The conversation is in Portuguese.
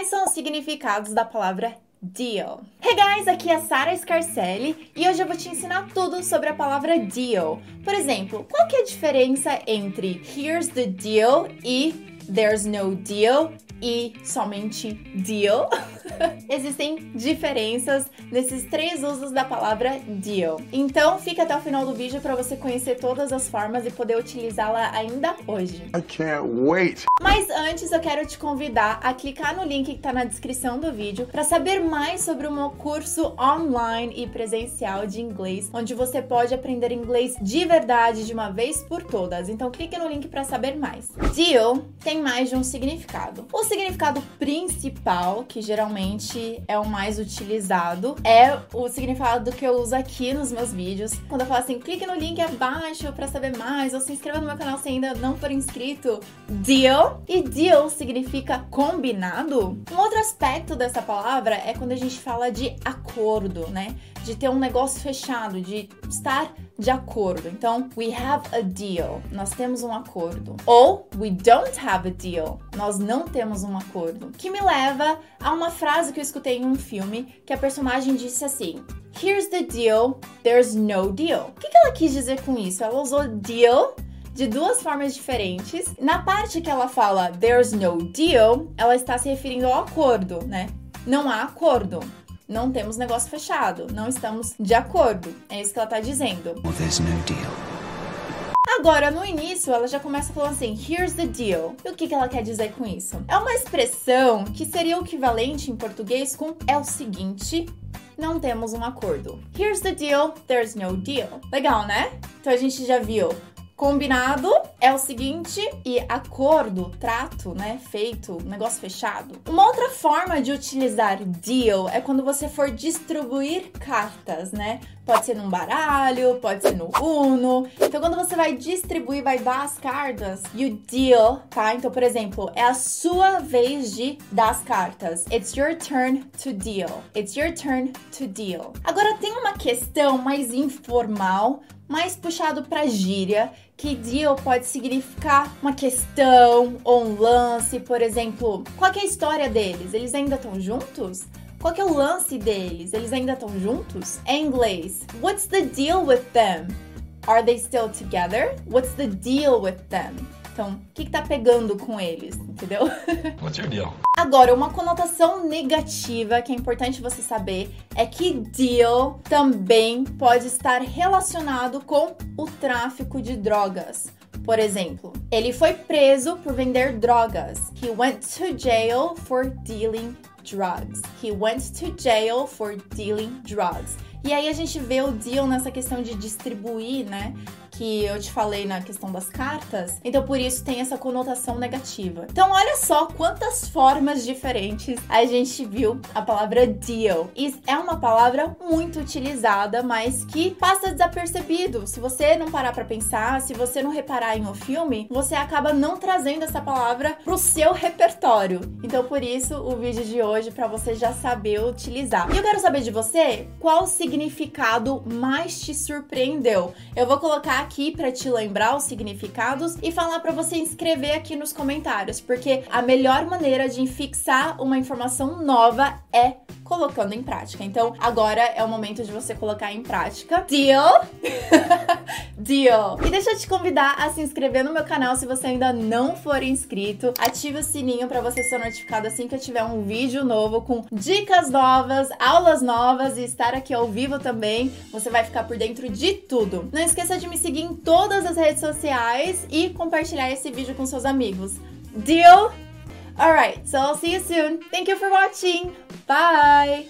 Quais são os significados da palavra deal? Hey guys, aqui é a Sara Scarcelli e hoje eu vou te ensinar tudo sobre a palavra deal. Por exemplo, qual que é a diferença entre here's the deal e there's no deal e somente deal? Existem diferenças nesses três usos da palavra deal. Então, fica até o final do vídeo para você conhecer todas as formas e poder utilizá-la ainda hoje. I can't wait. Mas antes, eu quero te convidar a clicar no link que está na descrição do vídeo para saber mais sobre o meu curso online e presencial de inglês, onde você pode aprender inglês de verdade de uma vez por todas. Então, clique no link para saber mais. Deal tem mais de um significado. O significado principal, que geralmente é o mais utilizado, é o significado que eu uso aqui nos meus vídeos. Quando eu falo assim, clique no link abaixo para saber mais, ou se inscreva no meu canal se ainda não for inscrito. Deal. E deal significa combinado. Um outro aspecto dessa palavra é quando a gente fala de acordo, né? De ter um negócio fechado, de estar de acordo. Então, we have a deal. Nós temos um acordo. Ou we don't have a deal. Nós não temos um acordo. Que me leva a uma frase que eu escutei em um filme que a personagem disse assim: Here's the deal, there's no deal. O que ela quis dizer com isso? Ela usou deal de duas formas diferentes. Na parte que ela fala there's no deal, ela está se referindo ao acordo, né? Não há acordo não temos negócio fechado, não estamos de acordo. É isso que ela tá dizendo. Well, there's no deal. Agora, no início, ela já começa falando assim: here's the deal. E o que, que ela quer dizer com isso? É uma expressão que seria o equivalente em português com é o seguinte. Não temos um acordo. Here's the deal, there's no deal. Legal, né? Então a gente já viu Combinado é o seguinte, e acordo, trato, né? Feito, negócio fechado. Uma outra forma de utilizar deal é quando você for distribuir cartas, né? Pode ser num baralho, pode ser no Uno. Então, quando você vai distribuir, vai dar as cartas, you deal, tá? Então, por exemplo, é a sua vez de dar as cartas. It's your turn to deal. It's your turn to deal. Agora, tem uma questão mais informal, mais puxado para gíria, que deal pode significar uma questão ou um lance, por exemplo, qual é a história deles? Eles ainda estão juntos? Qual é o lance deles? Eles ainda estão juntos? Em inglês, what's the deal with them? Are they still together? What's the deal with them? Então, o que, que tá pegando com eles, entendeu? What's your deal? Agora, uma conotação negativa que é importante você saber é que deal também pode estar relacionado com o tráfico de drogas. Por exemplo, ele foi preso por vender drogas. He went to jail for dealing drugs. He went to jail for dealing drugs. E aí a gente vê o deal nessa questão de distribuir, né? Que eu te falei na questão das cartas, então por isso tem essa conotação negativa. Então olha só quantas formas diferentes a gente viu a palavra deal. E é uma palavra muito utilizada, mas que passa desapercebido. Se você não parar para pensar, se você não reparar em um filme, você acaba não trazendo essa palavra pro seu repertório. Então por isso o vídeo de hoje para você já saber utilizar. E eu quero saber de você qual significado mais te surpreendeu. Eu vou colocar aqui para te lembrar os significados e falar para você inscrever aqui nos comentários, porque a melhor maneira de fixar uma informação nova é colocando em prática. Então, agora é o momento de você colocar em prática. Deal? Deal! E deixa eu te convidar a se inscrever no meu canal se você ainda não for inscrito. Ative o sininho para você ser notificado assim que eu tiver um vídeo novo com dicas novas, aulas novas e estar aqui ao vivo também. Você vai ficar por dentro de tudo. Não esqueça de me seguir em todas as redes sociais e compartilhar esse vídeo com seus amigos. Deal? Alright, so I'll see you soon. Thank you for watching. Bye!